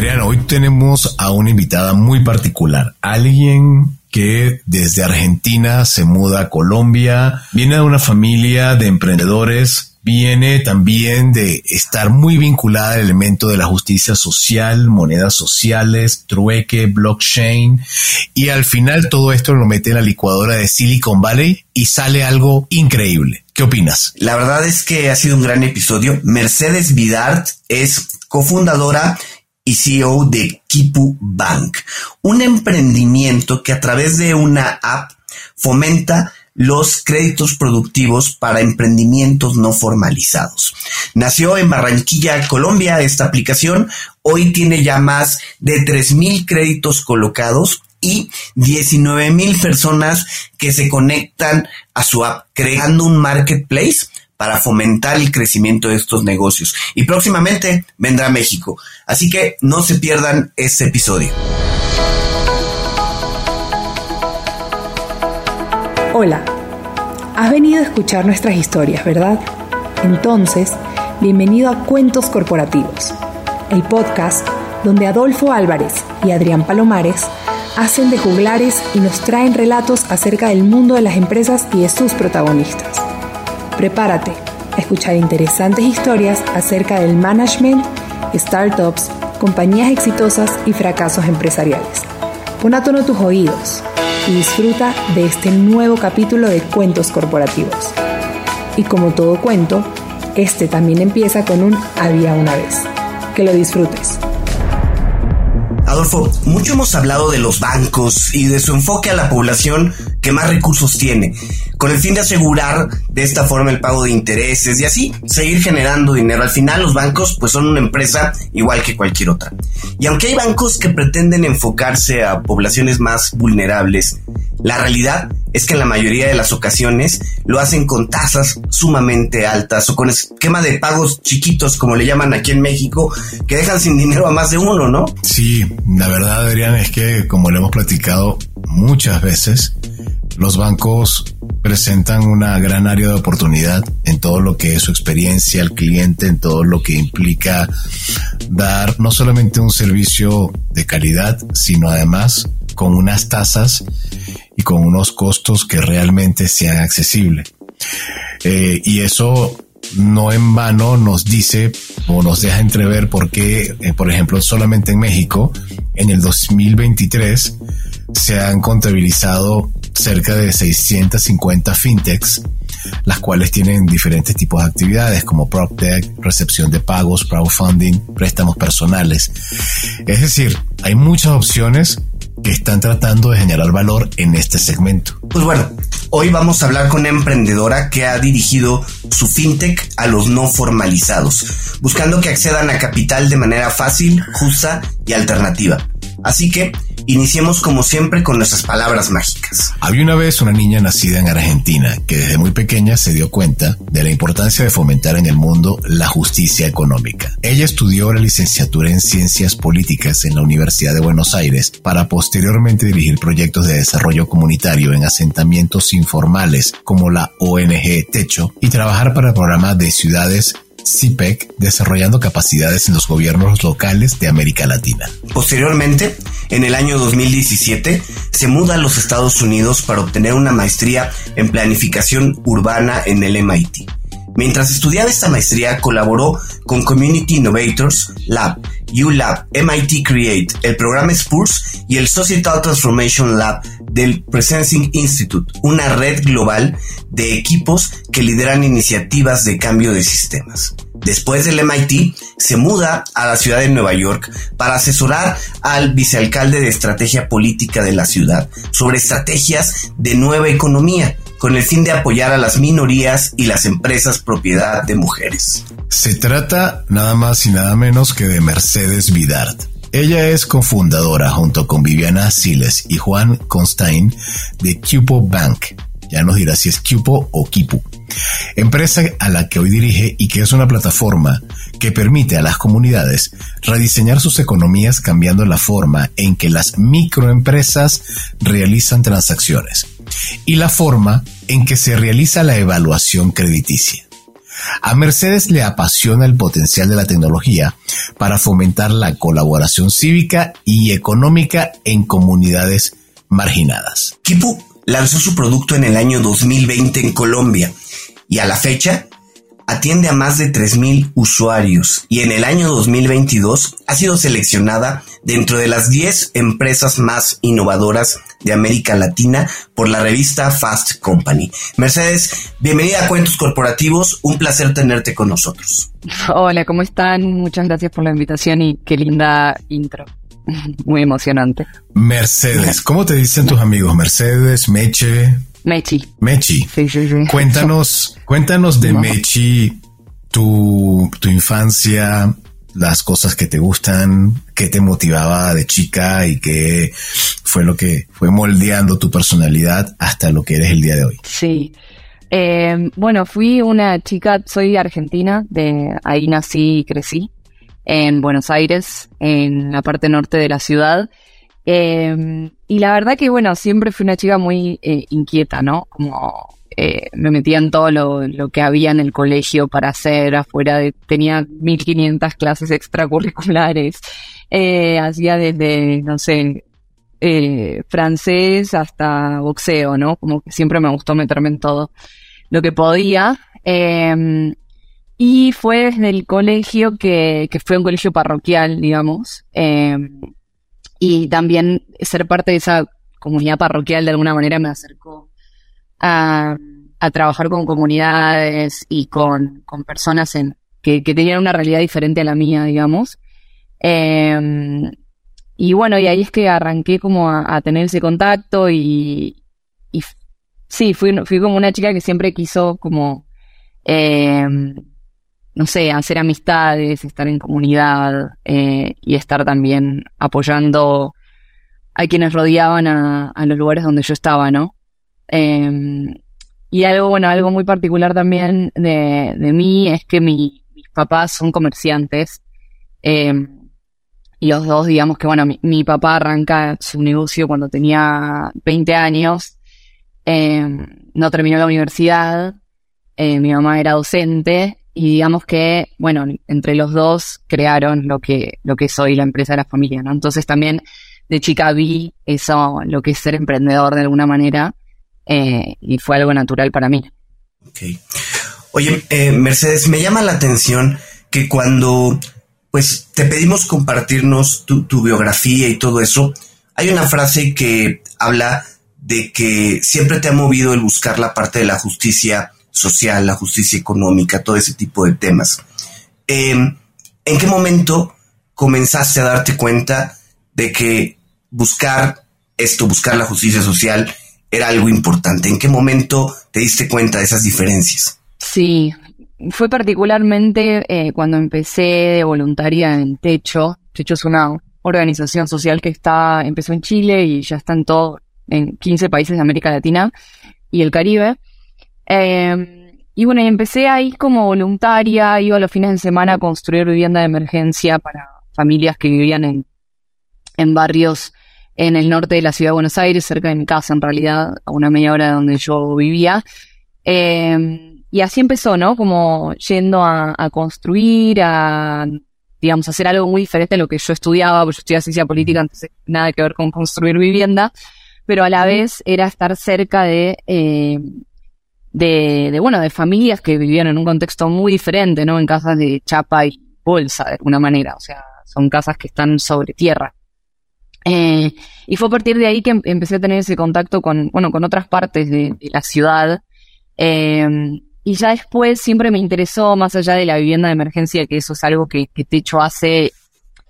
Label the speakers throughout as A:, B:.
A: Hoy tenemos a una invitada muy particular, alguien que desde Argentina se muda a Colombia, viene de una familia de emprendedores viene también de estar muy vinculada al elemento de la justicia social, monedas sociales, trueque, blockchain, y al final todo esto lo mete en la licuadora de Silicon Valley y sale algo increíble. ¿Qué opinas?
B: La verdad es que ha sido un gran episodio. Mercedes Vidart es cofundadora y CEO de Kipu Bank, un emprendimiento que a través de una app fomenta los créditos productivos para emprendimientos no formalizados. Nació en Barranquilla, Colombia, esta aplicación. Hoy tiene ya más de 3.000 créditos colocados y 19.000 personas que se conectan a su app, creando un marketplace para fomentar el crecimiento de estos negocios. Y próximamente vendrá México. Así que no se pierdan este episodio.
C: Hola, has venido a escuchar nuestras historias, ¿verdad? Entonces, bienvenido a Cuentos Corporativos, el podcast donde Adolfo Álvarez y Adrián Palomares hacen de juglares y nos traen relatos acerca del mundo de las empresas y de sus protagonistas. Prepárate a escuchar interesantes historias acerca del management, startups, compañías exitosas y fracasos empresariales. Pon a tono tus oídos y disfruta de este nuevo capítulo de Cuentos Corporativos. Y como todo cuento, este también empieza con un había una vez. Que lo disfrutes.
B: Adolfo, mucho hemos hablado de los bancos y de su enfoque a la población que más recursos tiene, con el fin de asegurar de esta forma el pago de intereses y así seguir generando dinero. Al final los bancos pues son una empresa igual que cualquier otra. Y aunque hay bancos que pretenden enfocarse a poblaciones más vulnerables, la realidad es que en la mayoría de las ocasiones lo hacen con tasas sumamente altas o con esquema de pagos chiquitos, como le llaman aquí en México, que dejan sin dinero a más de uno, ¿no?
A: Sí, la verdad, Adrián, es que como le hemos platicado muchas veces, los bancos presentan una gran área de oportunidad en todo lo que es su experiencia al cliente, en todo lo que implica dar no solamente un servicio de calidad, sino además con unas tasas y con unos costos que realmente sean accesibles. Eh, y eso no en vano nos dice o nos deja entrever por qué, eh, por ejemplo, solamente en México, en el 2023 se han contabilizado cerca de 650 fintechs, las cuales tienen diferentes tipos de actividades como PropTech, recepción de pagos, crowdfunding, préstamos personales. Es decir, hay muchas opciones que están tratando de generar valor en este segmento.
B: Pues bueno, hoy vamos a hablar con una emprendedora que ha dirigido su fintech a los no formalizados, buscando que accedan a capital de manera fácil, justa y alternativa. Así que Iniciemos como siempre con nuestras palabras mágicas.
A: Había una vez una niña nacida en Argentina que desde muy pequeña se dio cuenta de la importancia de fomentar en el mundo la justicia económica. Ella estudió la licenciatura en Ciencias Políticas en la Universidad de Buenos Aires para posteriormente dirigir proyectos de desarrollo comunitario en asentamientos informales como la ONG Techo y trabajar para el programa de ciudades CIPEC desarrollando capacidades en los gobiernos locales de América Latina.
B: Posteriormente, en el año 2017, se muda a los Estados Unidos para obtener una maestría en planificación urbana en el MIT. Mientras estudiaba esta maestría, colaboró con Community Innovators Lab, ULab, MIT Create, el programa Spurs y el Societal Transformation Lab del Presencing Institute, una red global de equipos que lideran iniciativas de cambio de sistemas. Después del MIT, se muda a la ciudad de Nueva York para asesorar al vicealcalde de estrategia política de la ciudad sobre estrategias de nueva economía con el fin de apoyar a las minorías y las empresas propiedad de mujeres.
A: Se trata nada más y nada menos que de Mercedes Vidart. Ella es cofundadora junto con Viviana Siles y Juan Constein de Cupo Bank. Ya nos dirá si es Cupo o Kipu. Empresa a la que hoy dirige y que es una plataforma que permite a las comunidades rediseñar sus economías cambiando la forma en que las microempresas realizan transacciones y la forma en que se realiza la evaluación crediticia. A Mercedes le apasiona el potencial de la tecnología para fomentar la colaboración cívica y económica en comunidades marginadas.
B: Kipu lanzó su producto en el año 2020 en Colombia y a la fecha atiende a más de 3.000 usuarios y en el año 2022 ha sido seleccionada dentro de las 10 empresas más innovadoras de América Latina por la revista Fast Company. Mercedes, bienvenida a Cuentos Corporativos, un placer tenerte con nosotros.
D: Hola, ¿cómo están? Muchas gracias por la invitación y qué linda intro. Muy emocionante.
A: Mercedes, ¿cómo te dicen tus amigos? Mercedes, Meche.
D: Mechi.
A: Mechi.
D: Sí, sí, sí.
A: Cuéntanos, cuéntanos de Mechi, tu, tu infancia, las cosas que te gustan, qué te motivaba de chica y qué fue lo que fue moldeando tu personalidad hasta lo que eres el día de hoy.
D: Sí. Eh, bueno, fui una chica, soy argentina, de ahí nací y crecí en Buenos Aires, en la parte norte de la ciudad. Eh, y la verdad que, bueno, siempre fui una chica muy eh, inquieta, ¿no? Como eh, me metía en todo lo, que había en el colegio para hacer afuera. De, tenía 1500 clases extracurriculares. hacía desde, no sé, francés hasta boxeo, ¿no? Como que siempre me gustó meterme en todo lo que podía. y fue desde el colegio que, que fue un colegio parroquial, digamos. Y también ser parte de esa comunidad parroquial de alguna manera me acercó a, trabajar con comunidades y con, personas en, que, tenían una realidad diferente a la mía, digamos. Em, y bueno, y ahí es que arranqué como a, tener ese contacto y, y sí, fui, fui como una chica que siempre quiso como em, no sé, hacer amistades, estar en comunidad eh, y estar también apoyando a quienes rodeaban a, los lugares donde yo estaba, ¿no? Em, y algo, bueno, algo muy particular también de, mí es que mis papás son comerciantes. Em, y los dos, digamos que, bueno, mi, papá arranca su negocio cuando tenía 20 años, em, no terminó la universidad, eh, mi mamá era docente y digamos que, bueno, entre los dos crearon lo que, lo que soy la empresa de la familia, ¿no? Entonces también de chica vi eso, lo que es ser emprendedor de alguna manera, eh, y fue algo natural para mí.
B: Oye, eh, Mercedes, me llama la atención que cuando pues te pedimos compartirnos tu, tu biografía y todo eso, hay una frase que habla de que siempre te ha movido el buscar la parte de la justicia social, la justicia económica, todo ese tipo de temas. Em, ¿En qué momento comenzaste a darte cuenta de que buscar esto, buscar la justicia social, era algo importante? ¿En qué momento te diste cuenta de esas diferencias?
D: Sí, fue particularmente eh, cuando empecé de voluntaria en Techo. Techo es una organización social que está, empezó en Chile y ya está en todo, en 15 países de América Latina y el Caribe. Em, y bueno, empecé ahí como voluntaria, iba los fines de semana a construir vivienda de emergencia para familias que vivían en, en barrios en el norte de la ciudad de Buenos Aires, cerca de mi casa en realidad, a una media hora de donde yo vivía. Em, y así empezó, ¿no? Como yendo a, construir, a, digamos, hacer algo muy diferente a lo que yo estudiaba, porque yo estudiaba ciencia política, entonces nada que ver con construir vivienda, pero a la vez era estar cerca de eh, de, bueno, de familias que vivían en un contexto muy diferente, ¿no? En casas de chapa y bolsa, de alguna manera. O sea, son casas que están sobre tierra. Eh, y fue a partir de ahí que em, empecé a tener ese contacto con, bueno, con otras partes de, la ciudad. Eh, y ya después siempre me interesó, más allá de la vivienda de emergencia, que eso es algo que, que Techo hace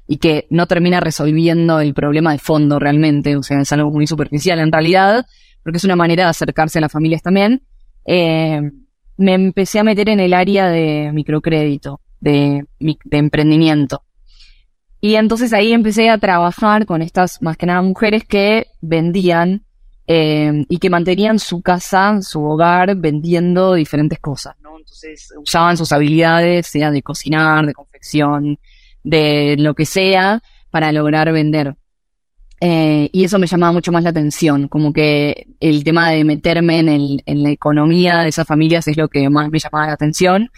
D: y que no termina resolviendo el problema de fondo realmente. O sea, es algo muy superficial en realidad, porque es una manera de acercarse a las familias también eh, me empecé a meter en el área de microcrédito, de, de emprendimiento. Y entonces ahí empecé a trabajar con estas, más que nada, mujeres que vendían eh, y que mantenían su casa, su hogar, vendiendo diferentes cosas, ¿no? Entonces usaban sus habilidades, sea de cocinar, de confección, de lo que sea, para lograr vender. Eh, y eso me llamaba mucho más la atención, como que el tema de meterme en, el, en la economía de esas familias es lo que más me llamaba la atención.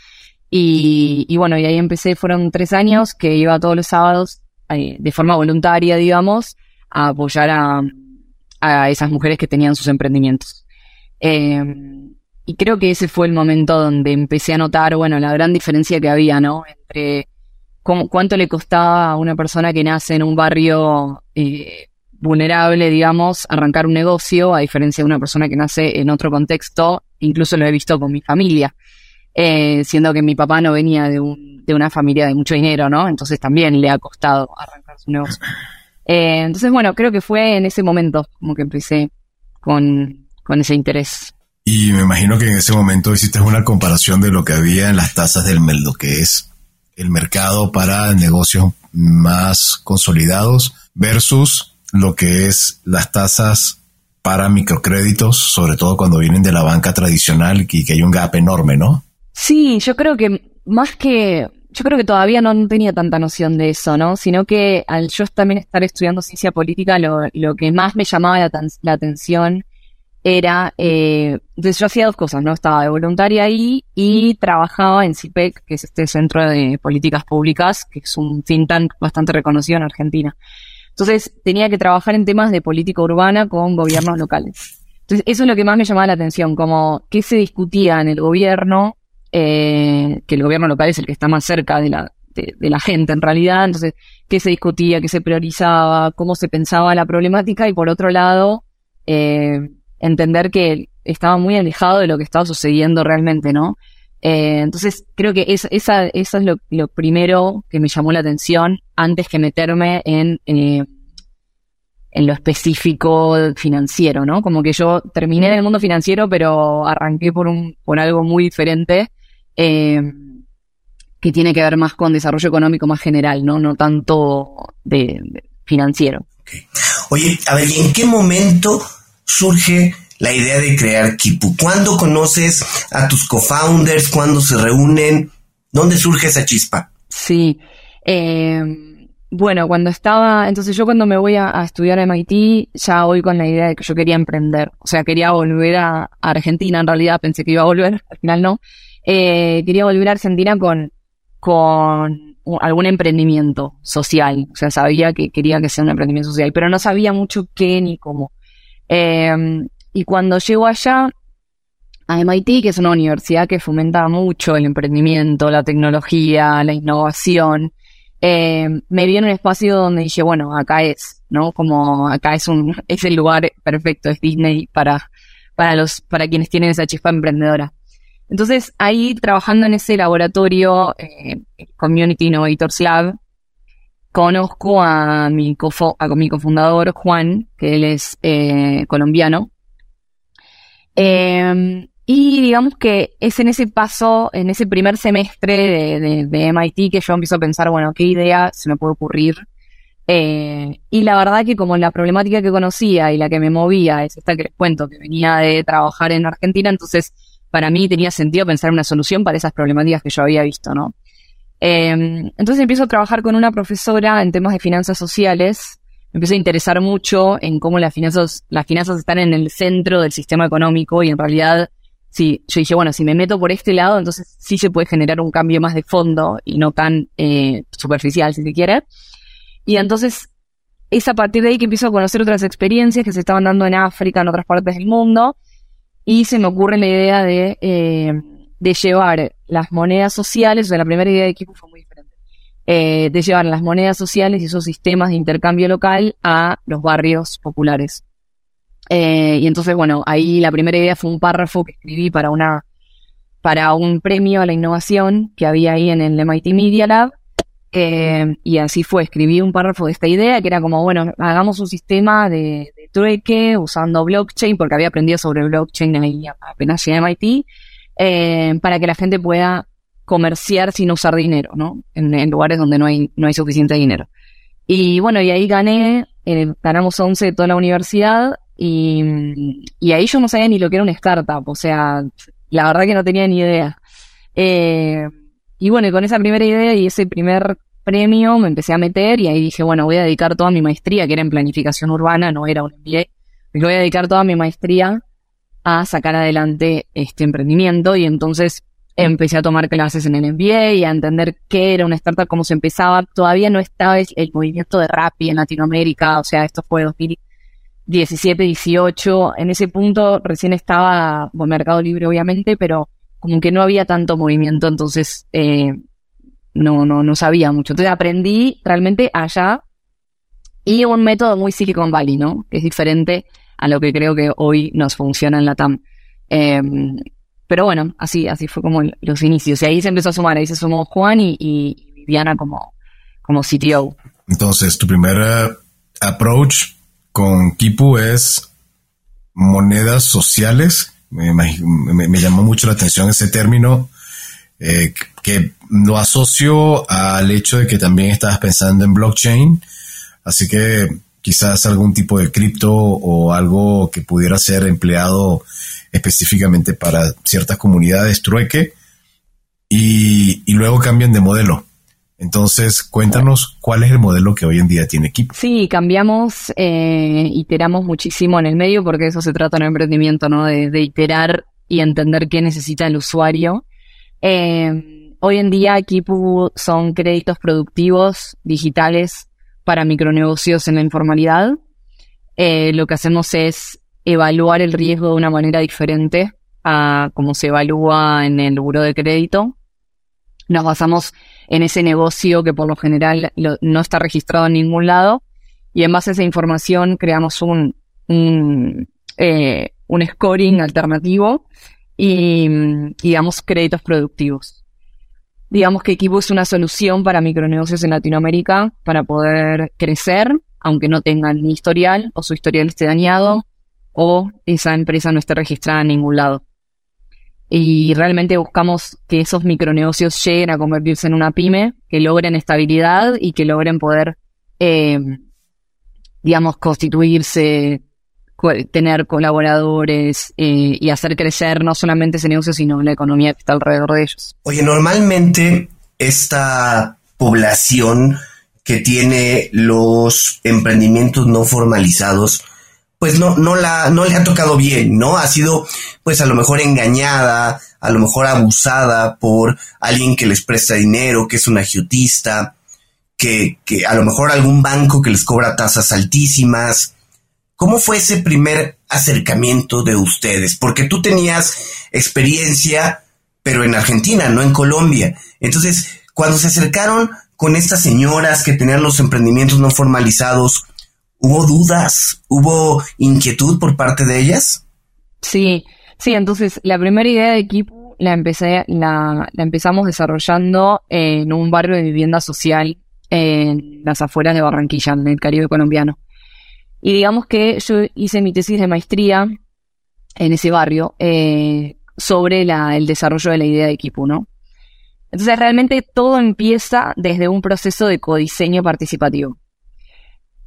D: Y, bueno, y ahí empecé, fueron tres años que iba todos los sábados eh, de forma voluntaria, digamos, a apoyar a, a esas mujeres que tenían sus emprendimientos. Em, y creo que ese fue el momento donde empecé a notar, bueno, la gran diferencia que había, ¿no? Entre cuánto le costaba a una persona que nace en un barrio eh, vulnerable, digamos, arrancar un negocio, a diferencia de una persona que nace en otro contexto, incluso lo he visto con mi familia, eh, siendo que mi papá no venía de, un, de una familia de mucho dinero, ¿no? Entonces también le ha costado arrancar su negocio. Eh, entonces, bueno, creo que fue en ese momento como que empecé con ese interés.
A: Y me imagino que en ese momento hiciste una comparación de lo que había en las tasas del Meldo, que es el mercado para negocios más consolidados versus lo que es las tasas para microcréditos, sobre todo cuando vienen de la banca tradicional y que hay un gap enorme, ¿no?
D: Sí, yo creo que más que, yo creo que todavía no tenía tanta noción de eso, ¿no? Sino que al yo también estar estudiando ciencia política, lo, lo que más me llamaba la, la atención era, eh, yo hacía dos cosas, ¿no? Estaba de voluntaria ahí y trabajaba en CIPEC, que es este centro de políticas públicas, que es un think tank bastante reconocido en Argentina. Entonces tenía que trabajar en temas de política urbana con gobiernos locales. Entonces eso es lo que más me llamaba la atención, como qué se discutía en el gobierno, eh, que el gobierno local es el que está más cerca de la, de, de la gente en realidad, entonces qué se discutía, qué se priorizaba, cómo se pensaba la problemática y por otro lado, eh, entender que estaba muy alejado de lo que estaba sucediendo realmente, ¿no? Eh, entonces creo que es, esa, eso es lo, primero que me llamó la atención antes que meterme en, eh, en lo específico financiero, ¿no? Como que yo terminé en el mundo financiero, pero arranqué por, un, por algo muy diferente eh, que tiene que ver más con desarrollo económico más general, ¿no? No tanto de, financiero.
B: Oye, a ver, ¿y en qué momento surge la idea de crear Kipu? ¿Cuándo conoces a tus co-founders? ¿Cuándo se reúnen? ¿Dónde surge esa chispa?
D: Sí. Eh, bueno, cuando estaba, entonces yo cuando me voy a, estudiar a MIT, ya voy con la idea de que yo quería emprender. O sea, quería volver a, Argentina, en realidad pensé que iba a volver, al final no. Eh, quería volver a Argentina con, con algún emprendimiento social. O sea, sabía que quería que sea un emprendimiento social, pero no sabía mucho qué ni cómo. Em, y cuando llego allá, a MIT, que es una universidad que fomenta mucho el emprendimiento, la tecnología, la innovación, em, me vi en un espacio donde dije, bueno, acá es, ¿no? Como acá es un, es el lugar perfecto, es Disney para, para los, para quienes tienen esa chispa emprendedora. Entonces, ahí trabajando en ese laboratorio, eh, Community Innovators Lab, conozco a mi, a mi cofundador Juan, que él es eh, colombiano. Em, y digamos que es en ese paso, en ese primer semestre de, MIT que yo empiezo a pensar, bueno, qué idea se me puede ocurrir. Eh, y la verdad que como la problemática que conocía y la que me movía es esta que les cuento, que venía de trabajar en Argentina, entonces para mí tenía sentido pensar una solución para esas problemáticas que yo había visto, ¿no? Em, entonces empiezo a trabajar con una profesora en temas de finanzas sociales. Me empiezo a interesar mucho en cómo las finanzas, las finanzas están en el centro del sistema económico y en realidad, sí, yo dije, bueno, si me meto por este lado, entonces sí se puede generar un cambio más de fondo y no tan eh, superficial, si se quiere. Y entonces es a partir de ahí que empiezo a conocer otras experiencias que se estaban dando en África, en otras partes del mundo, y se me ocurre la idea de eh, de llevar las monedas sociales, o sea, la primera idea de equipo fue muy eh, de llevar las monedas sociales y esos sistemas de intercambio local a los barrios populares. Eh, y entonces, bueno, ahí la primera idea fue un párrafo que escribí para una para un premio a la innovación que había ahí en el MIT Media Lab. Eh, y así fue, escribí un párrafo de esta idea que era como, bueno, hagamos un sistema de, trueque usando blockchain, porque había aprendido sobre blockchain ahí apenas llegué a MIT, para que la gente pueda comerciar sin usar dinero, ¿no? En, lugares donde no hay, no hay suficiente dinero. Y bueno, y ahí gané, eh, ganamos 11 de toda la universidad y, y, ahí yo no sabía ni lo que era una startup, o sea, la verdad que no tenía ni idea. Eh, y bueno, con esa primera idea y ese primer premio me empecé a meter y ahí dije, bueno, voy a dedicar toda mi maestría, que era en planificación urbana, no era un MBA, voy a dedicar toda mi maestría a sacar adelante este emprendimiento y entonces empecé a tomar clases en el MBA y a entender qué era una startup, cómo se empezaba. Todavía no estaba el, movimiento de Rappi en Latinoamérica, o sea, esto fue 2017, 18. En ese punto recién estaba, bueno, Mercado Libre obviamente, pero como que no había tanto movimiento, entonces eh, no, no, no sabía mucho. Entonces aprendí realmente allá y un método muy Silicon Valley, ¿no? Que es diferente a lo que creo que hoy nos funciona en la TAM. Em, pero bueno, así, así fue como los inicios. Y ahí se empezó a sumar, ahí se sumó Juan y, Viviana como, como CTO.
A: Entonces, tu primer eh, approach con Kipu es monedas sociales. Me, me, llamó mucho la atención ese término, eh, que lo asocio al hecho de que también estabas pensando en blockchain Así que quizás algún tipo de cripto o algo que pudiera ser empleado específicamente para ciertas comunidades trueque y, luego cambian de modelo. Entonces, cuéntanos cuál es el modelo que hoy en día tiene Equipo.
D: Sí, cambiamos, eh, iteramos muchísimo en el medio porque eso se trata en emprendimiento, ¿no? De, iterar y entender qué necesita el usuario. Eh, hoy en día Equipo son créditos productivos digitales para micronegocios en la informalidad. Eh, lo que hacemos es evaluar el riesgo de una manera diferente a como se evalúa en el buro de crédito. Nos basamos en ese negocio que por lo general no está registrado en ningún lado y en base a esa información creamos un, eh, un scoring alternativo y, y damos créditos productivos digamos que Equipo es una solución para micronegocios en Latinoamérica para poder crecer, aunque no tengan ni historial o su historial esté dañado o esa empresa no esté registrada en ningún lado. Y realmente buscamos que esos micronegocios lleguen a convertirse en una pyme, que logren estabilidad y que logren poder, eh, digamos, constituirse tener colaboradores eh, y hacer crecer no solamente ese negocio, sino la economía que está alrededor de ellos.
B: Oye, normalmente esta población que tiene los emprendimientos no formalizados, pues no, no, la, no le ha tocado bien, ¿no? Ha sido, pues a lo mejor engañada, a lo mejor abusada por alguien que les presta dinero, que es un agiotista, que, que a lo mejor algún banco que les cobra tasas altísimas, ¿Cómo fue ese primer acercamiento de ustedes? Porque tú tenías experiencia, pero en Argentina, no en Colombia. Entonces, cuando se acercaron con estas señoras que tenían los emprendimientos no formalizados, ¿hubo dudas? ¿Hubo inquietud por parte de ellas?
D: Sí, sí, entonces la primera idea de equipo la empecé, la, empezamos desarrollando en un barrio de vivienda social en las afueras de Barranquilla, en el Caribe colombiano. Y digamos que yo hice mi tesis de maestría en ese barrio eh, sobre el desarrollo de la idea de equipo, ¿no? Entonces realmente todo empieza desde un proceso de codiseño participativo.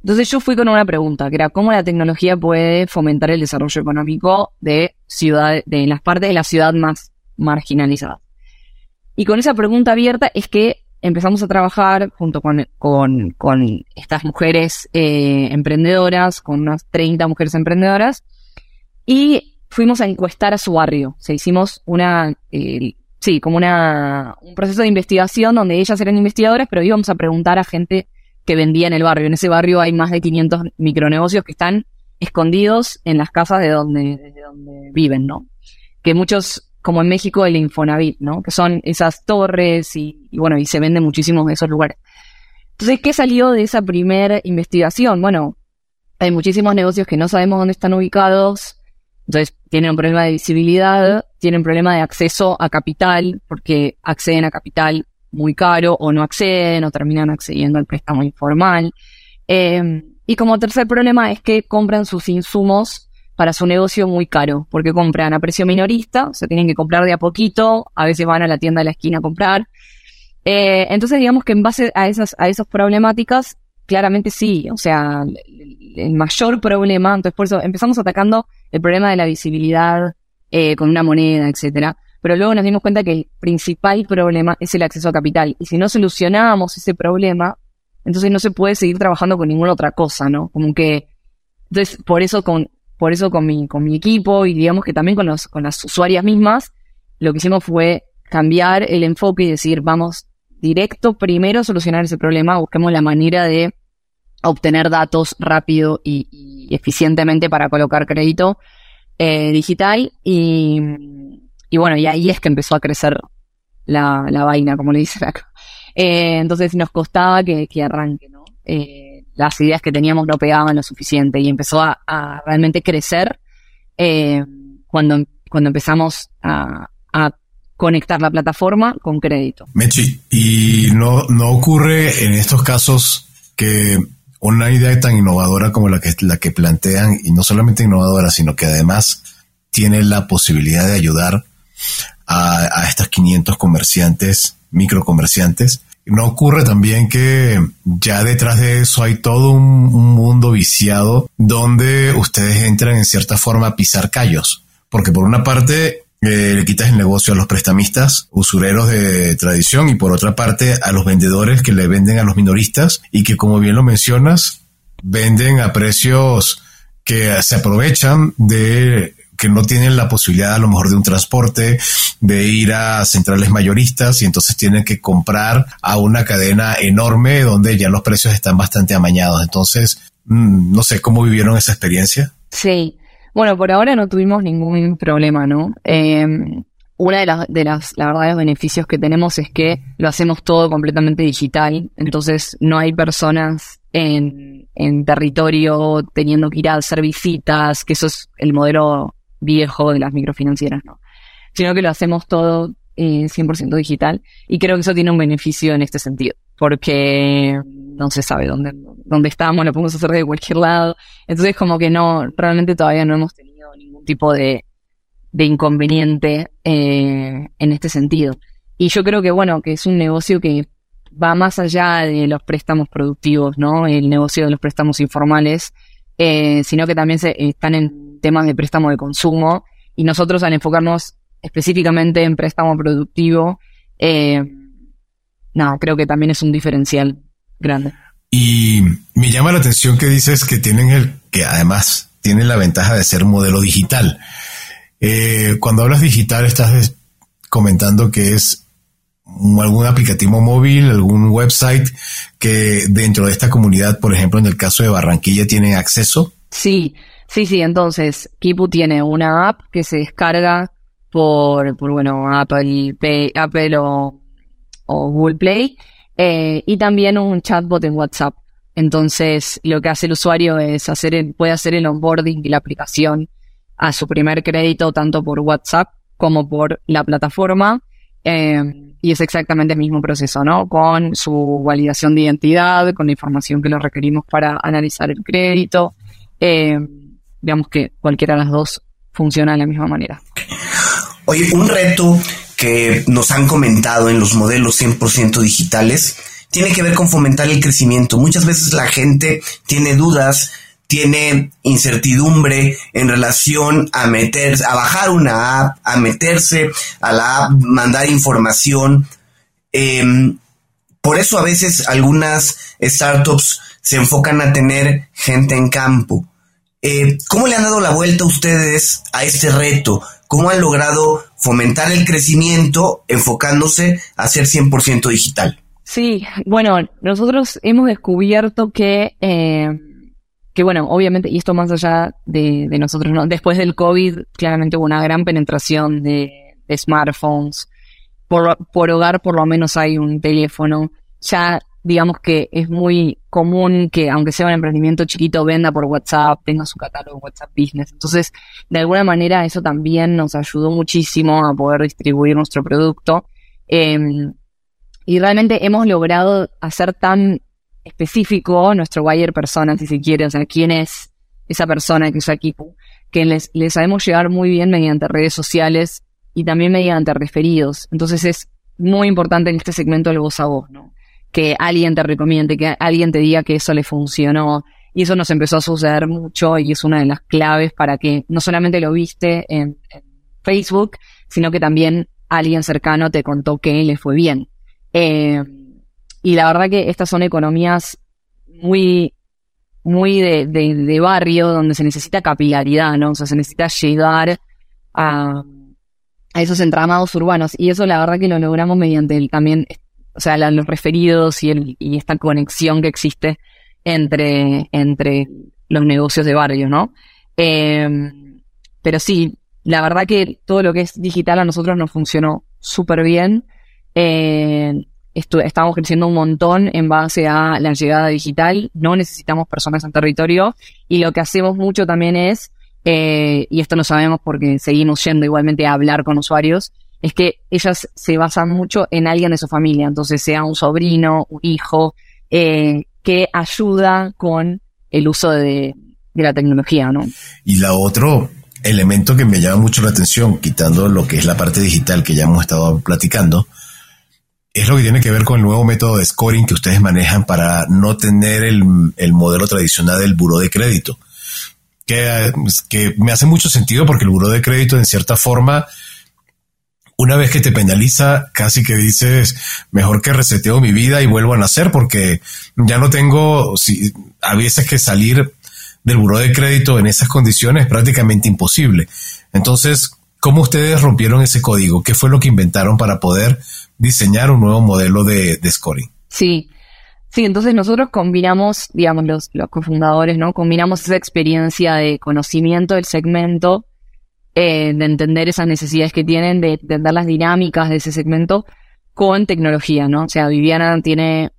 D: Entonces yo fui con una pregunta, que era cómo la tecnología puede fomentar el desarrollo económico de ciudad, de las partes de la ciudad más marginalizadas. Y con esa pregunta abierta es que empezamos a trabajar junto con, estas mujeres eh, emprendedoras, con unas 30 mujeres emprendedoras, y fuimos a encuestar a su barrio. O sea, hicimos una, eh, sí, como una, un proceso de investigación donde ellas eran investigadoras, pero íbamos a preguntar a gente que vendía en el barrio. En ese barrio hay más de 500 micronegocios que están escondidos en las casas de donde, de donde viven, ¿no? Que muchos como en México el Infonavit, ¿no? Que son esas torres y, bueno, y se venden muchísimos de esos lugares. Entonces, ¿qué salió de esa primera investigación? Bueno, hay muchísimos negocios que no sabemos dónde están ubicados, entonces tienen un problema de visibilidad, tienen un problema de acceso a capital, porque acceden a capital muy caro o no acceden o terminan accediendo al préstamo informal. Eh, y como tercer problema es que compran sus insumos para su negocio muy caro, porque compran a precio minorista, se tienen que comprar de a poquito, a veces van a la tienda de la esquina a comprar. Eh, entonces, digamos que en base a esas, a esas problemáticas, claramente sí, o sea, el, mayor problema, entonces por empezamos atacando el problema de la visibilidad eh, con una moneda, etcétera. Pero luego nos dimos cuenta que el principal problema es el acceso a capital. Y si no solucionamos ese problema, entonces no se puede seguir trabajando con ninguna otra cosa, ¿no? Como que, entonces, por eso con, por eso con mi, con mi equipo y digamos que también con, los, con las usuarias mismas, lo que hicimos fue cambiar el enfoque y decir, vamos directo primero solucionar ese problema, busquemos la manera de obtener datos rápido y, eficientemente para colocar crédito eh, digital y, bueno, y ahí es que empezó a crecer la, vaina, como le dicen acá. Eh, entonces nos costaba que, arranque, ¿no? Eh, las ideas que teníamos no pegaban lo suficiente y empezó a, realmente crecer cuando, cuando empezamos a, a conectar la plataforma con crédito.
A: Mechi, ¿y no, no ocurre en estos casos que una idea tan innovadora como la que, la que plantean, y no solamente innovadora, sino que además tiene la posibilidad de ayudar a, a estas 500 comerciantes, microcomerciantes, ¿no ocurre también que ya detrás de eso hay todo un, un mundo viciado donde ustedes entran en cierta forma a pisar callos? Porque por una parte eh, le quitas el negocio a los prestamistas, usureros de tradición y por otra parte a los vendedores que le venden a los minoristas y que como bien lo mencionas, venden a precios que se aprovechan de que no tienen la posibilidad a lo mejor de un transporte, de ir a centrales mayoristas y entonces tienen que comprar a una cadena enorme donde ya los precios están bastante amañados. Entonces, mm, no sé cómo vivieron esa experiencia.
D: Sí, bueno, por ahora no tuvimos ningún problema, ¿no? Em, una de las, de las, la verdad, los beneficios que tenemos es que lo hacemos todo completamente digital, entonces no hay personas en, en territorio teniendo que ir a hacer visitas, que eso es el modelo viejo de las microfinancieras, ¿no? Sino que lo hacemos todo eh, 100% digital y creo que eso tiene un beneficio en este sentido, porque no se sabe dónde, dónde estamos, lo podemos hacer de cualquier lado. Entonces como que no, realmente todavía no hemos tenido ningún tipo de, de inconveniente eh, en este sentido. Y yo creo que bueno, que es un negocio que va más allá de los préstamos productivos, ¿no? El negocio de los préstamos informales, eh, sino que también se, están en temas de préstamo de consumo y nosotros al enfocarnos específicamente en préstamo productivo, eh, no, creo que también es un diferencial grande.
A: Y me llama la atención que dices que tienen el, que además tienen la ventaja de ser modelo digital. Eh, cuando hablas digital, estás comentando que es algún aplicativo móvil, algún website que dentro de esta comunidad, por ejemplo, en el caso de Barranquilla, tienen acceso.
D: Sí, sí, sí. Entonces, Kipu tiene una app que se descarga por, por bueno, Apple, Apple o, Google Play eh, y también un chatbot en WhatsApp. Entonces, lo que hace el usuario es hacer el, puede hacer el onboarding y la aplicación a su primer crédito tanto por WhatsApp como por la plataforma. Eh, y es exactamente el mismo proceso, ¿no? Con su validación de identidad, con la información que le requerimos para analizar el crédito. Eh, digamos que cualquiera de las dos funciona de la misma manera.
B: Oye, un reto que nos han comentado en los modelos 100% digitales tiene que ver con fomentar el crecimiento. Muchas veces la gente tiene dudas, tiene incertidumbre en relación a meterse, a bajar una app, a meterse a la app, mandar información. Em, por eso a veces algunas startups se enfocan a tener gente en campo. Eh, ¿Cómo le han dado la vuelta a ustedes a este reto? ¿Cómo han logrado fomentar el crecimiento enfocándose a ser 100% digital?
D: Sí, bueno, nosotros hemos descubierto que, eh, que bueno, obviamente, y esto más allá de, nosotros, ¿no? después del COVID, claramente hubo una gran penetración de, smartphones. Por, por hogar, por lo menos hay un teléfono. Ya digamos que es muy común que, aunque sea un emprendimiento chiquito, venda por WhatsApp, tenga su catálogo WhatsApp Business. Entonces, de alguna manera, eso también nos ayudó muchísimo a poder distribuir nuestro producto. Em, y realmente hemos logrado hacer tan específico nuestro buyer persona, si se quiere, o sea, quién es esa persona que usa equipo, que les, les sabemos llegar muy bien mediante redes sociales y también mediante referidos. Entonces es muy importante en este segmento el voz a voz, ¿no? Que alguien te recomiende, que alguien te diga que eso le funcionó. Y eso nos empezó a suceder mucho y es una de las claves para que no solamente lo viste en, Facebook, sino que también alguien cercano te contó que le fue bien. Eh, y la verdad que estas son economías muy, muy de, de, barrio donde se necesita capilaridad, ¿no? O sea, se necesita llegar a, a esos entramados urbanos. Y eso la verdad que lo logramos mediante el también, o sea, los referidos y, el, y esta conexión que existe entre, los negocios de barrio, ¿no? Em, pero sí, la verdad que todo lo que es digital a nosotros nos funcionó súper bien. Eh, estamos creciendo un montón en base a la llegada digital. No necesitamos personas en territorio y lo que hacemos mucho también es eh, y esto lo sabemos porque seguimos yendo igualmente a hablar con usuarios, es que ellas se basan mucho en alguien de su familia, entonces sea un sobrino, un hijo, eh, que ayuda con el uso de, la tecnología, ¿no?
A: Y la otro elemento que me llama mucho la atención, quitando lo que es la parte digital que ya hemos estado platicando, es lo que tiene que ver con el nuevo método de scoring que ustedes manejan para no tener el, el modelo tradicional del buro de crédito que, que me hace mucho sentido porque el buro de crédito, en cierta forma, una vez que te penaliza, casi que dices, mejor que reseteo mi vida y vuelvo a nacer porque ya no tengo, si, a veces que salir del buro de crédito en esas condiciones es prácticamente imposible. Entonces, ¿cómo ustedes rompieron ese código? ¿Qué fue lo que inventaron para poder diseñar un nuevo modelo de, de scoring?
D: Sí, Sí, entonces nosotros combinamos, digamos, los, los cofundadores, ¿no? Combinamos esa experiencia de conocimiento del segmento, eh, de entender esas necesidades que tienen, de entender las dinámicas de ese segmento con tecnología, ¿no? O sea, Viviana tiene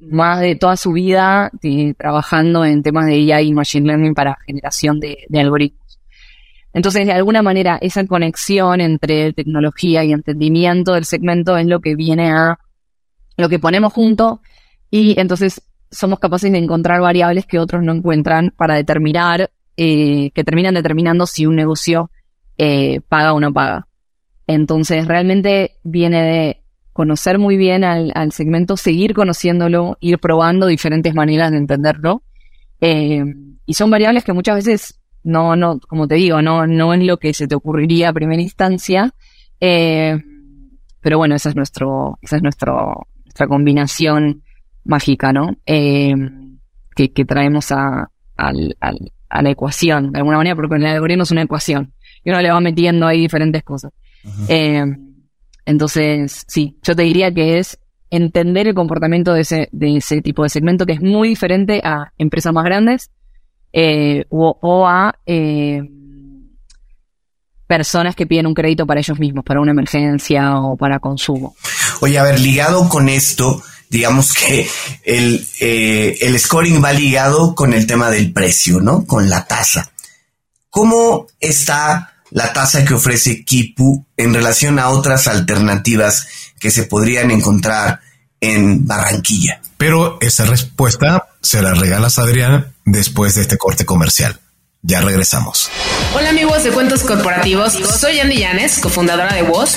D: más de toda su vida trabajando en temas de AI y Machine Learning para generación de, de algoritmos. Entonces, de alguna manera, esa conexión entre tecnología y entendimiento del segmento es lo que viene a lo que ponemos junto y entonces somos capaces de encontrar variables que otros no encuentran para determinar, eh, que terminan determinando si un negocio eh, paga o no paga. Entonces realmente viene de conocer muy bien al, segmento, seguir conociéndolo, ir probando diferentes maneras de entenderlo. Eh, y son variables que muchas veces no, no, como te digo, no, no es lo que se te ocurriría a primera instancia. pero bueno, esa es nuestro, esa es nuestra combinación mágica, ¿no? Eh, que, traemos a, la ecuación, de alguna manera, porque el algoritmo es una ecuación y uno le va metiendo ahí diferentes cosas. Eh, entonces, sí, yo te diría que es entender el comportamiento de ese, de ese tipo de segmento que es muy diferente a empresas más grandes eh, o, a personas que piden un crédito para ellos mismos, para una emergencia o para consumo.
B: Oye, a ver, ligado con esto, digamos que el, eh, el scoring va ligado con el tema del precio, ¿no? Con la tasa. ¿Cómo está la tasa que ofrece Kipu en relación a otras alternativas que se podrían encontrar en Barranquilla?
A: Pero esa respuesta se la regalas a Adrián después de este corte comercial. Ya regresamos.
E: Hola amigos de Cuentos Corporativos, soy Andy Llanes, cofundadora de Voz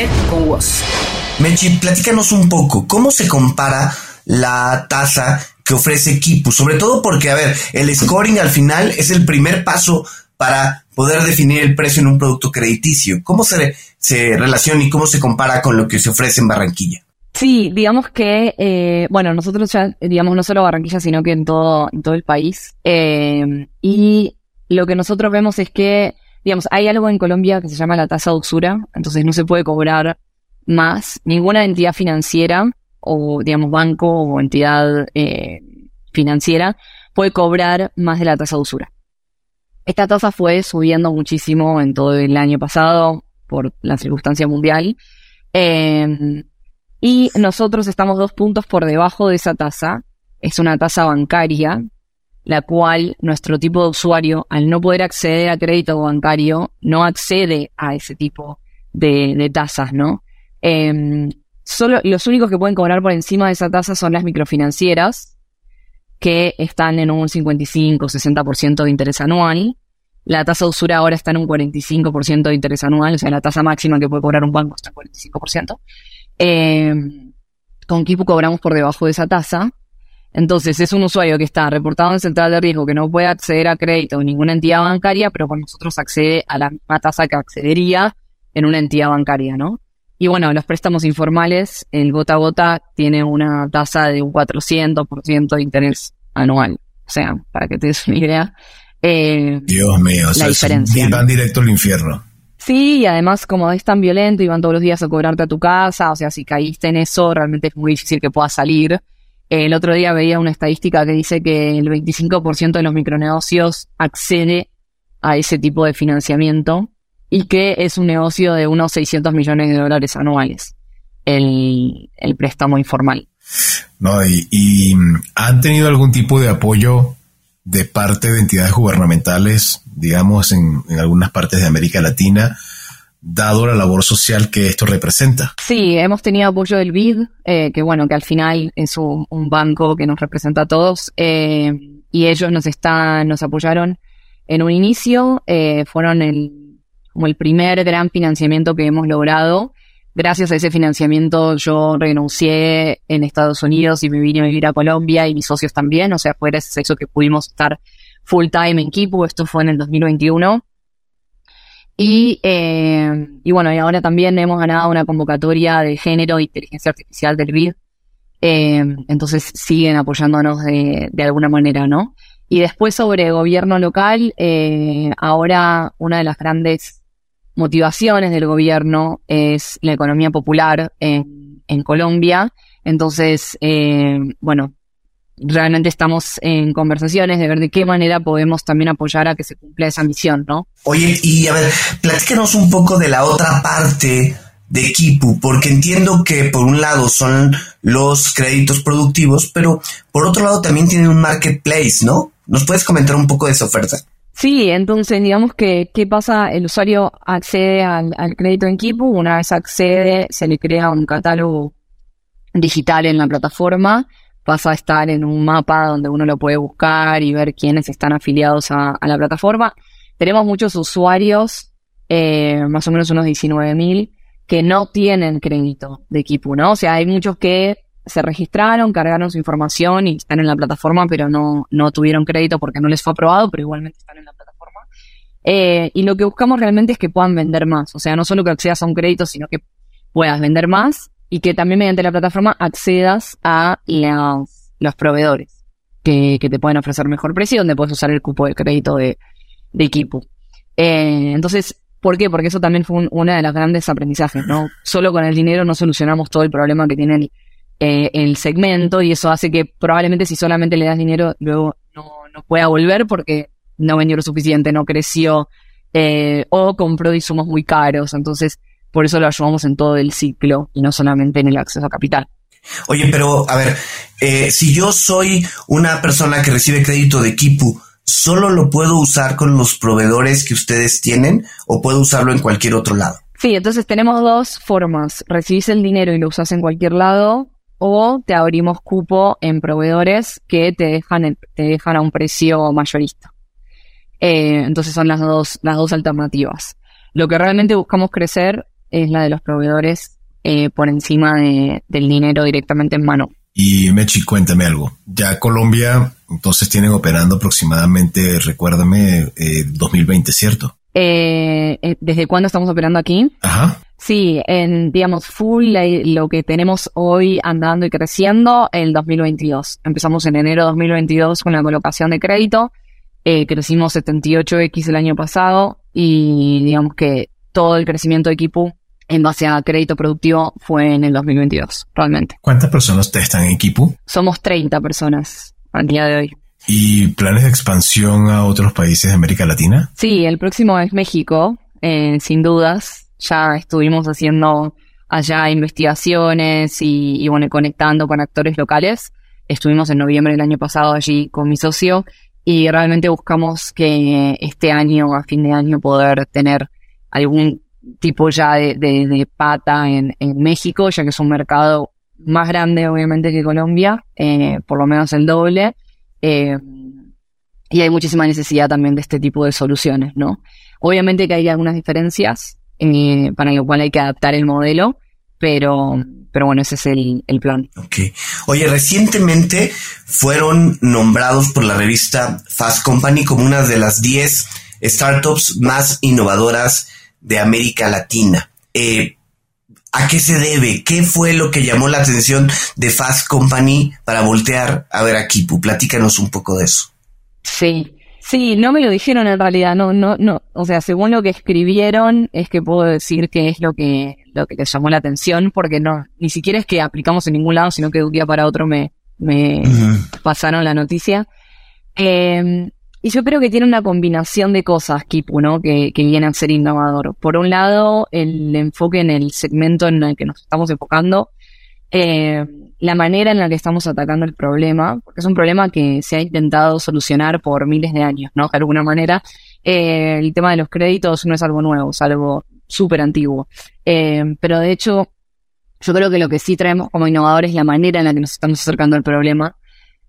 E: con WOS.
B: Mechi, platícanos un poco, ¿cómo se compara la tasa que ofrece Kipu? Sobre todo porque, a ver, el scoring al final es el primer paso para poder definir el precio en un producto crediticio. ¿Cómo se, se relaciona y cómo se compara con lo que se ofrece en Barranquilla?
D: Sí, digamos que, eh, bueno, nosotros ya, digamos, no solo Barranquilla, sino que en todo, en todo el país. Eh, y lo que nosotros vemos es que digamos, hay algo en Colombia que se llama la tasa de usura, entonces no se puede cobrar más ninguna entidad financiera o, digamos, banco o entidad eh, financiera puede cobrar más de la tasa de usura. Esta tasa fue subiendo muchísimo en todo el año pasado por la circunstancia mundial. Eh, y nosotros estamos dos puntos por debajo de esa tasa. Es una tasa bancaria la cual nuestro tipo de usuario, al no poder acceder a crédito bancario, no accede a ese tipo de, tasas, ¿no? Em, solo los únicos que pueden cobrar por encima de esa tasa son las microfinancieras, que están en un 55-60% de interés anual, La tasa de usura ahora está en un 45% de interés anual, o sea, la tasa máxima que puede cobrar un banco está en 45%. Eh, con Kipu cobramos por debajo de esa tasa. Entonces, es un usuario que está reportado en central de riesgo, que no puede acceder a crédito en ninguna entidad bancaria, pero con nosotros accede a la misma tasa que accedería en una entidad bancaria, ¿no? Y bueno, los préstamos informales, el gota a gota tiene una tasa de un 400% de interés anual. O sea, para que te des una idea.
A: Eh, Dios mío, o
D: la diferencia.
A: van directo al infierno.
D: Sí, y además como es tan violento y van todos los días a cobrarte a tu casa, o sea, si caíste en eso, realmente es muy difícil que puedas salir. El otro día veía una estadística que dice que el 25% de los micronegocios accede a ese tipo de financiamiento y que es un negocio de unos 600 millones de dólares anuales, el, préstamo informal.
A: No, y, han tenido algún tipo de apoyo de parte de entidades gubernamentales, digamos, en, algunas partes de América Latina, dado la labor social que esto representa.
D: Sí, hemos tenido apoyo del BID, eh, que bueno, que al final es un, banco que nos representa a todos, eh, y ellos nos están, nos apoyaron en un inicio, eh, fueron el como el primer gran financiamiento que hemos logrado. Gracias a ese financiamiento yo renuncié en Estados Unidos y me vine a vivir a Colombia y mis socios también, o sea, fue gracias a eso que pudimos estar full time en Kipu, esto fue en el 2021. Y, eh, y bueno, y ahora también hemos ganado una convocatoria de género e inteligencia artificial del BID. Eh, entonces siguen apoyándonos de, de alguna manera, ¿no? Y después sobre gobierno local, eh, ahora una de las grandes motivaciones del gobierno es la economía popular en, en Colombia. Entonces, eh, bueno, realmente estamos en conversaciones de ver de qué manera podemos también apoyar a que se cumpla esa misión, ¿no?
B: Oye, y a ver, platícanos un poco de la otra parte de Kipu, porque entiendo que por un lado son los créditos productivos, pero por otro lado también tienen un marketplace, ¿no? ¿Nos puedes comentar un poco de esa oferta?
D: Sí, entonces digamos que, ¿qué pasa? El usuario accede al, crédito en Kipu, una vez accede, se le crea un catálogo digital en la plataforma, pasa a estar en un mapa donde uno lo puede buscar y ver quiénes están afiliados a, la plataforma. Tenemos muchos usuarios, eh, más o menos unos 19.000, que no tienen crédito de Kipu, ¿no? O sea, hay muchos que se registraron, cargaron su información y están en la plataforma, pero no, no tuvieron crédito porque no les fue aprobado, pero igualmente están en la plataforma. Eh, y lo que buscamos realmente es que puedan vender más. O sea, no solo que accedas a un crédito, sino que puedas vender más y que también mediante la plataforma accedas a los, proveedores que, te pueden ofrecer mejor precio, donde puedes usar el cupo de crédito de, de equipo. Eh, entonces, ¿Por qué? Porque eso también fue una de las grandes aprendizajes, ¿no? Solo con el dinero no solucionamos todo el problema que tiene el, eh, el segmento y eso hace que probablemente si solamente le das dinero luego no, no pueda volver porque no vendió lo suficiente, no creció eh, o compró insumos muy caros. Entonces, por eso lo ayudamos en todo el ciclo y no solamente en el acceso a capital.
B: Oye, pero a ver, eh, si yo soy una persona que recibe crédito de Kipu, ¿solo lo puedo usar con los proveedores que ustedes tienen o puedo usarlo en cualquier otro lado?
D: Sí, entonces tenemos dos formas. Recibís el dinero y lo usas en cualquier lado o te abrimos cupo en proveedores que te dejan, te dejan a un precio mayorista. Eh, entonces son las dos, las dos alternativas. Lo que realmente buscamos crecer es la de los proveedores eh, por encima de, del dinero directamente en mano.
A: Y Mechi, cuéntame algo. Ya Colombia, entonces tienen operando aproximadamente, recuérdame, eh, 2020, ¿cierto?
D: Eh, ¿Desde cuándo estamos operando aquí?
A: Ajá.
D: Sí, en, digamos, full lo que tenemos hoy andando y creciendo el 2022. Empezamos en enero de 2022 con la colocación de crédito, eh, crecimos 78x el año pasado y digamos que todo el crecimiento de equipo en base a crédito productivo fue en el 2022, realmente.
A: ¿Cuántas personas están en equipo?
D: Somos 30 personas al día de hoy.
A: ¿Y planes de expansión a otros países de América Latina?
D: Sí, el próximo es México, eh, sin dudas ya estuvimos haciendo allá investigaciones y, bueno, conectando con actores locales. Estuvimos en noviembre del año pasado allí con mi socio y realmente buscamos que este año, a fin de año, poder tener algún tipo ya de, pata en, México, ya que es un mercado más grande obviamente que Colombia, eh, por lo menos el doble. Eh, y hay muchísima necesidad también de este tipo de soluciones, ¿no? Obviamente que hay algunas diferencias eh, para lo cual hay que adaptar el modelo, pero, pero bueno, ese es el, el plan.
B: Ok. Oye, recientemente fueron nombrados por la revista Fast Company como una de las 10 startups más innovadoras de América Latina. Eh, ¿A qué se debe? ¿Qué fue lo que llamó la atención de Fast Company para voltear a ver a Kipu? Platícanos un poco de eso.
D: Sí, sí, no me lo dijeron en realidad, no, no, no. O sea, según lo que escribieron, es que puedo decir que es lo que, lo que les llamó la atención, porque no, ni siquiera es que aplicamos en ningún lado, sino que de un día para otro me, me pasaron la noticia. Eh, y yo creo que tiene una combinación de cosas, Kipu, ¿no? Que, que viene a ser innovador. Por un lado, el enfoque en el segmento en el que nos estamos enfocando, eh, la manera en la que estamos atacando el problema, porque es un problema que se ha intentado solucionar por miles de años, ¿no? De alguna manera, eh, el tema de los créditos no es algo nuevo, es algo súper antiguo. Eh, pero de hecho, yo creo que lo que sí traemos como innovador es la manera en la que nos estamos acercando al problema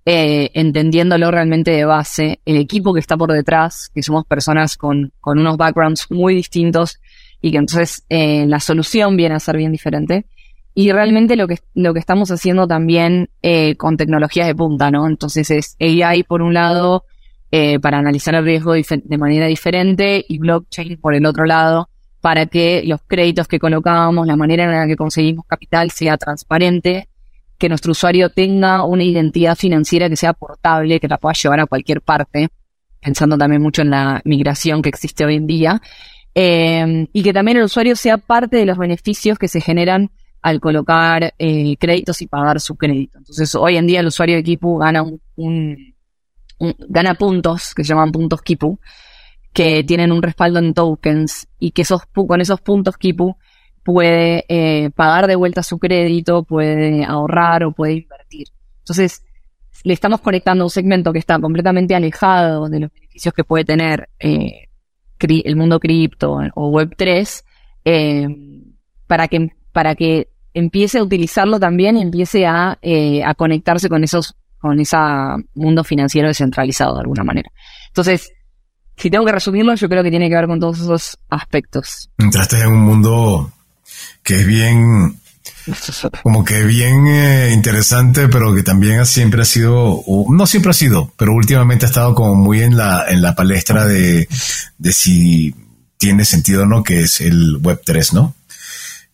D: eh, entendiéndolo realmente de base, el equipo que está por detrás, que somos personas con, con unos backgrounds muy distintos y que entonces eh, la solución viene a ser bien diferente. Y realmente lo que, lo que estamos haciendo también eh, con tecnologías de punta, ¿no? Entonces es AI por un lado eh, para analizar el riesgo de manera diferente y blockchain por el otro lado para que los créditos que colocamos, la manera en la que conseguimos capital sea transparente que nuestro usuario tenga una identidad financiera que sea portable, que la pueda llevar a cualquier parte, pensando también mucho en la migración que existe hoy en día, eh, y que también el usuario sea parte de los beneficios que se generan al colocar eh, créditos y pagar su crédito. Entonces, hoy en día el usuario de Kipu gana un, gana puntos, que se llaman puntos Kipu, que tienen un respaldo en tokens y que esos, con esos puntos Kipu puede eh, pagar de vuelta su crédito, puede ahorrar o puede invertir. Entonces, le estamos conectando un segmento que está completamente alejado de los beneficios que puede tener eh, el mundo cripto o Web3 eh, para, que, para que empiece a utilizarlo también y empiece a, eh, a conectarse con esos con ese mundo financiero descentralizado de alguna manera. Entonces, si tengo que resumirlo, yo creo que tiene que ver con todos esos aspectos.
A: Entraste en un mundo que es bien, como que bien eh, interesante, pero que también siempre ha sido, no siempre ha sido, pero últimamente ha estado como muy en la, en la palestra de, de si tiene sentido o no, que es el Web 3, ¿no?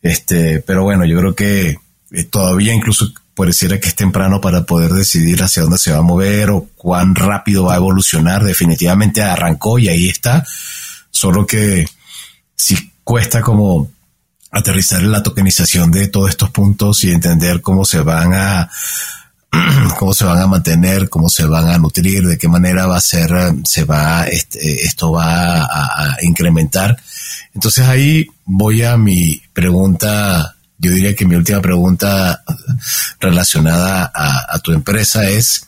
A: Este, pero bueno, yo creo que eh, todavía incluso pareciera que es temprano para poder decidir hacia dónde se va a mover o cuán rápido va a evolucionar. Definitivamente arrancó y ahí está. Solo que si cuesta como aterrizar en la tokenización de todos estos puntos y entender cómo se van a cómo se van a mantener, cómo se van a nutrir, de qué manera va a ser, se va, este, esto va a, incrementar. Entonces ahí voy a mi pregunta, yo diría que mi última pregunta relacionada a, tu empresa es,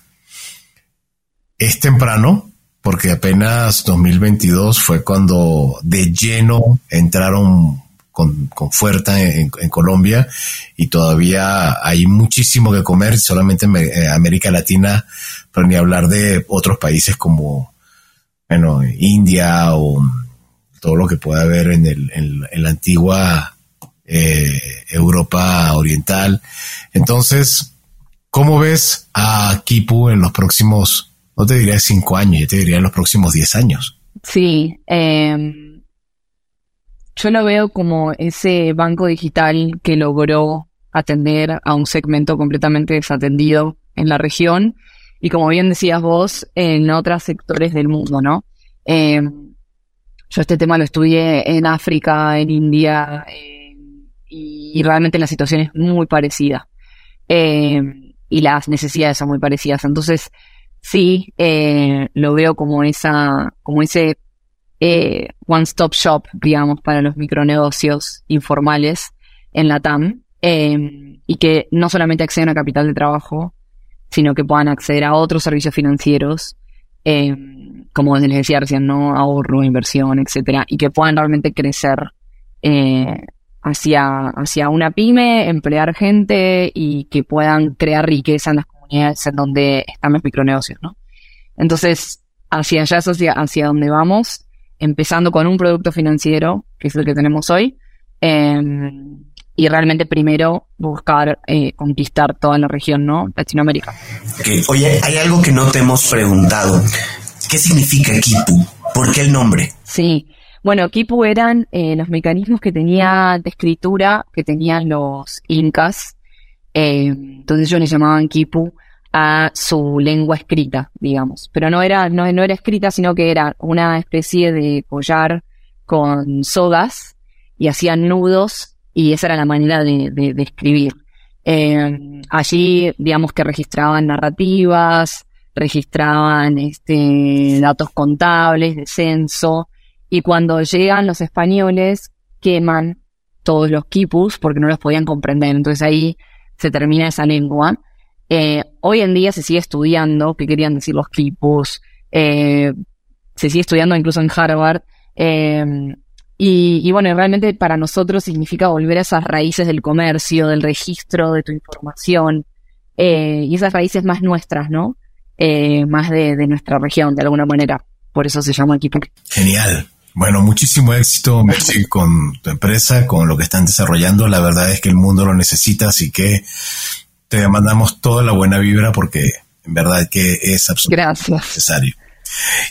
A: ¿es temprano? Porque apenas 2022 fue cuando de lleno entraron con, fuerza en, Colombia y todavía hay muchísimo que comer, solamente en eh, América Latina, pero ni hablar de otros países como, bueno, India o todo lo que pueda haber en, el, en, la antigua eh, Europa Oriental. Entonces, ¿cómo ves a Kipu en los próximos, no te diría cinco años, yo te diría en los próximos diez años?
D: Sí, eh yo lo veo como ese banco digital que logró atender a un segmento completamente desatendido en la región y como bien decías vos, en otros sectores del mundo, ¿no? Eh, yo este tema lo estudié en África, en India, eh, y realmente la situación es muy parecida. Eh, y las necesidades son muy parecidas. Entonces, sí, lo veo como esa, como ese eh, one-stop shop, digamos, para los micronegocios informales en la TAM, em, y que no solamente accedan a capital de trabajo, sino que puedan acceder a otros servicios financieros, em, como les decía recién, ¿no? ahorro, inversión, etcétera, y que puedan realmente crecer eh, hacia, hacia una pyme, emplear gente y que puedan crear riqueza en las comunidades en donde están los micronegocios, ¿no? Entonces, hacia allá, hacia, hacia donde vamos, empezando con un producto financiero, que es el que tenemos hoy, em, y realmente primero buscar eh, conquistar toda la región, ¿no? Latinoamérica.
B: Oye, hay algo que no te hemos preguntado. ¿Qué significa Kipu? ¿Por qué el nombre?
D: Sí, bueno, Kipu eran eh, los mecanismos que tenía de escritura que tenían los incas. Eh, entonces ellos le llamaban Kipu a su lengua escrita, digamos. Pero no era, no, era escrita, sino que era una especie de collar con sogas y hacían nudos y esa era la manera de, de, escribir. Eh, allí, digamos que registraban narrativas, registraban este, datos contables de censo y cuando llegan los españoles queman todos los quipus porque no los podían comprender. Entonces ahí se termina esa lengua. Eh, hoy en día se sigue estudiando qué querían decir los quipus. Eh, se sigue estudiando incluso en Harvard. Eh, y, y, bueno, realmente para nosotros significa volver a esas raíces del comercio, del registro de tu información y esas raíces más nuestras, ¿no? más de, nuestra región, de alguna manera. Por eso se llama Kipu.
A: Genial. Bueno, muchísimo éxito con tu empresa, con lo que están desarrollando. La verdad es que el mundo lo necesita, así que te mandamos toda la buena vibra porque en verdad que es absolutamente necesario.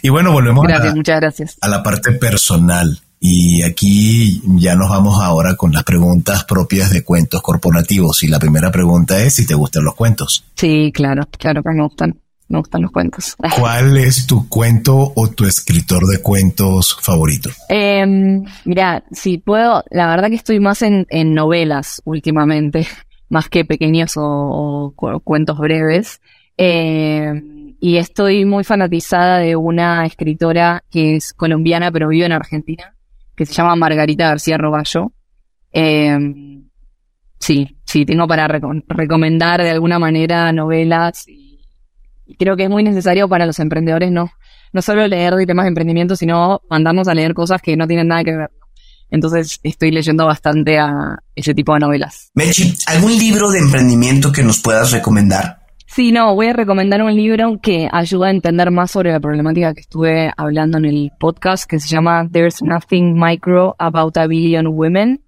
A: Y bueno, volvemos
D: a, muchas gracias.
A: a la parte personal. Y aquí ya nos vamos ahora con las preguntas propias de cuentos corporativos. Y la primera pregunta es si te gustan los cuentos.
D: Sí, claro, claro que me gustan me gustan los cuentos.
A: ¿Cuál es tu cuento o tu escritor de cuentos favorito?
D: Eh, mira, si puedo, la verdad que estoy más en, novelas últimamente, más que pequeños o, cuentos breves. Em, y estoy muy fanatizada de una escritora que es colombiana pero vive en Argentina, que se llama Margarita García Roballo. Em, sí, sí, tengo para recomendar de alguna manera novelas creo que es muy necesario para los emprendedores no, no solo leer de temas de emprendimiento, sino mandarnos a leer cosas que no tienen nada que ver. Entonces estoy leyendo bastante a ese tipo de novelas.
B: Mechi, ¿algún libro de emprendimiento que nos puedas recomendar?
D: Sí, no, voy a recomendar un libro que ayuda a entender más sobre la problemática que estuve hablando en el podcast, que se llama There's Nothing Micro About a Billion Women,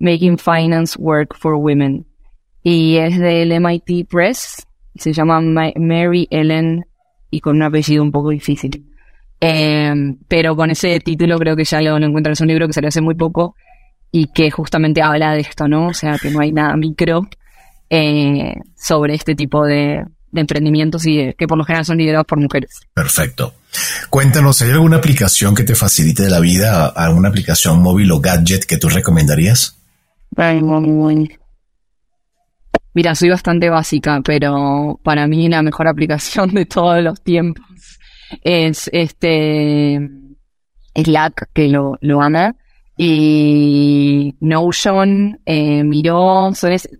D: Making Finance Work for Women. Y es del MIT Press, se llama Mary Ellen y con un apellido un poco difícil. Em, pero con ese título creo que ya lo, encuentras. Es un libro que salió hace muy poco y que justamente habla de esto, ¿no? O sea, que no hay nada micro eh, sobre este tipo de, emprendimientos y que por lo general son liderados por mujeres.
A: Perfecto. Cuéntanos, ¿hay alguna aplicación que te facilite la vida? ¿Alguna aplicación móvil o gadget que tú recomendarías?
D: Mira, soy bastante básica, pero para mí la mejor aplicación de todos los tiempos es este Slack, que lo, lo ama, y Notion, eh, Miro,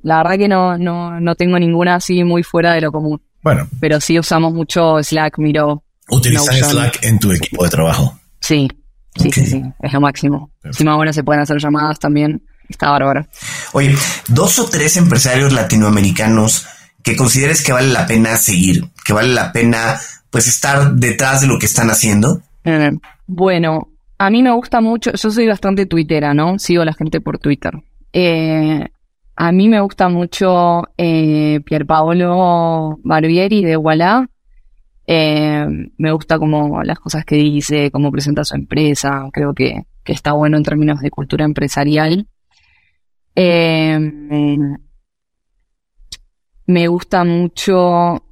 D: la verdad que no, no, no tengo ninguna así muy fuera de lo común.
A: Bueno.
D: Pero sí usamos mucho Slack, Miro.
A: ¿Utilizas Slack en tu equipo de trabajo?
D: Sí, sí, sí, sí, es lo máximo. Encima ahora se pueden hacer llamadas también. Está bárbaro.
B: Oye, dos o tres empresarios latinoamericanos que consideres que vale la pena seguir, que vale la pena pues estar detrás de lo que están haciendo.
D: Eh, bueno, a mí me gusta mucho, yo soy bastante twittera, ¿no? Sigo a la gente por Twitter. Eh, a mí me gusta mucho eh, Pierpaolo Barbieri de Wallah. Eh, me gusta como las cosas que dice, cómo presenta su empresa. Creo que, que está bueno en términos de cultura empresarial. Me gusta mucho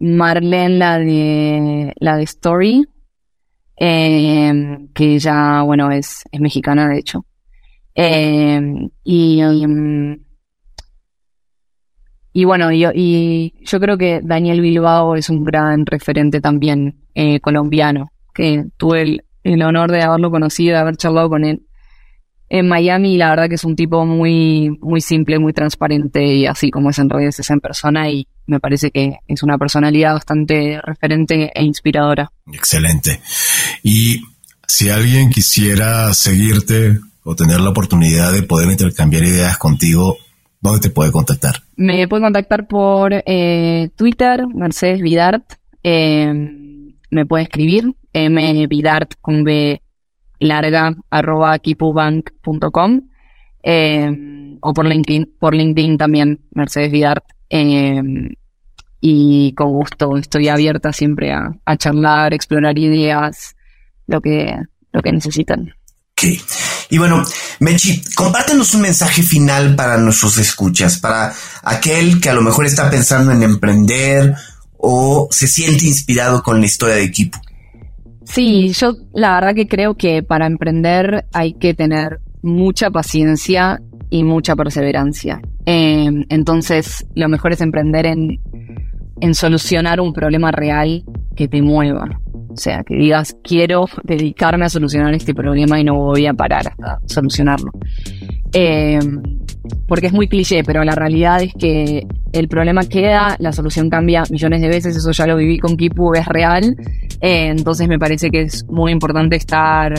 D: Marlene, la de la de Story, eh, que ya, bueno, es, es mexicana de hecho. y, y bueno, yo, y yo creo que Daniel Bilbao es un gran referente también colombiano, que tuve el, el honor de haberlo conocido, de haber charlado con él en Miami la verdad que es un tipo muy, muy simple, muy transparente y así como es en redes es en persona y me parece que es una personalidad bastante referente e inspiradora.
A: Excelente. Y si alguien quisiera seguirte o tener la oportunidad de poder intercambiar ideas contigo, ¿dónde te puede contactar?
D: Me puede contactar por eh, Twitter, Mercedes Vidart, Eh, me puede escribir mbidart con b larga arroba kipubank.com eh, o por LinkedIn, por LinkedIn también, Mercedes Vidart. Eh, y con gusto estoy abierta siempre a, a charlar, explorar ideas, lo que, lo que necesitan.
B: Okay. Y bueno, Mechi, compártenos un mensaje final para nuestros escuchas, para aquel que a lo mejor está pensando en emprender o se siente inspirado con la historia de equipo.
D: Sí, yo la verdad que creo que para emprender hay que tener mucha paciencia y mucha perseverancia. Eh, entonces, lo mejor es emprender en, en solucionar un problema real que te mueva. O sea, que digas, quiero dedicarme a solucionar este problema y no voy a parar a solucionarlo. Eh, porque es muy cliché, pero la realidad es que el problema queda, la solución cambia millones de veces, eso ya lo viví con Kipu, es real. Eh, entonces me parece que es muy importante estar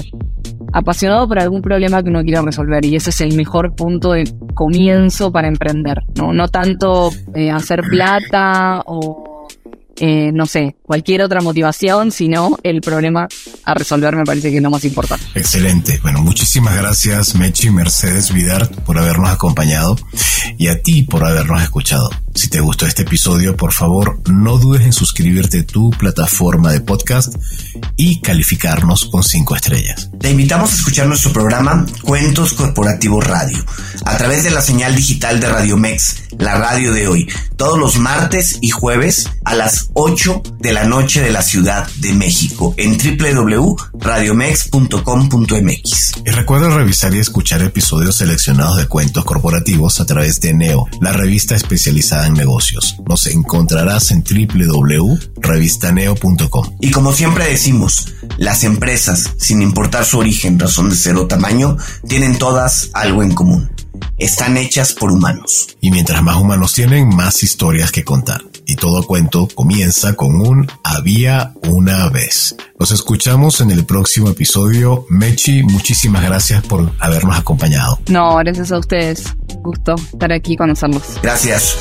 D: apasionado por algún problema que uno quiera resolver y ese es el mejor punto de comienzo para emprender, no, no tanto eh, hacer plata o eh, no sé, cualquier otra motivación, sino el problema a resolver me parece que es lo más importante.
A: Excelente. Bueno, muchísimas gracias Mechi Mercedes Vidart por habernos acompañado y a ti por habernos escuchado. Si te gustó este episodio, por favor, no dudes en suscribirte a tu plataforma de podcast y calificarnos con cinco estrellas.
B: Te invitamos a escuchar nuestro programa Cuentos Corporativos Radio a través de la señal digital de Radio Mex, la radio de hoy, todos los martes y jueves a las 8 de la noche de la Ciudad de México en www.radiomex.com.mx.
A: Y recuerda revisar y escuchar episodios seleccionados de cuentos corporativos a través de Neo, la revista especializada en negocios. Nos encontrarás en www.revistaneo.com.
B: Y como siempre decimos, las empresas, sin importar su origen, razón de ser o tamaño, tienen todas algo en común. Están hechas por humanos.
A: Y mientras más humanos tienen, más historias que contar. Y todo cuento comienza con un había una vez. Nos escuchamos en el próximo episodio. Mechi, muchísimas gracias por habernos acompañado.
D: No, gracias a ustedes. Gusto estar aquí con nosotros.
B: Gracias.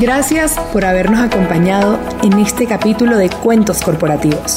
C: Gracias por habernos acompañado en este capítulo de Cuentos Corporativos.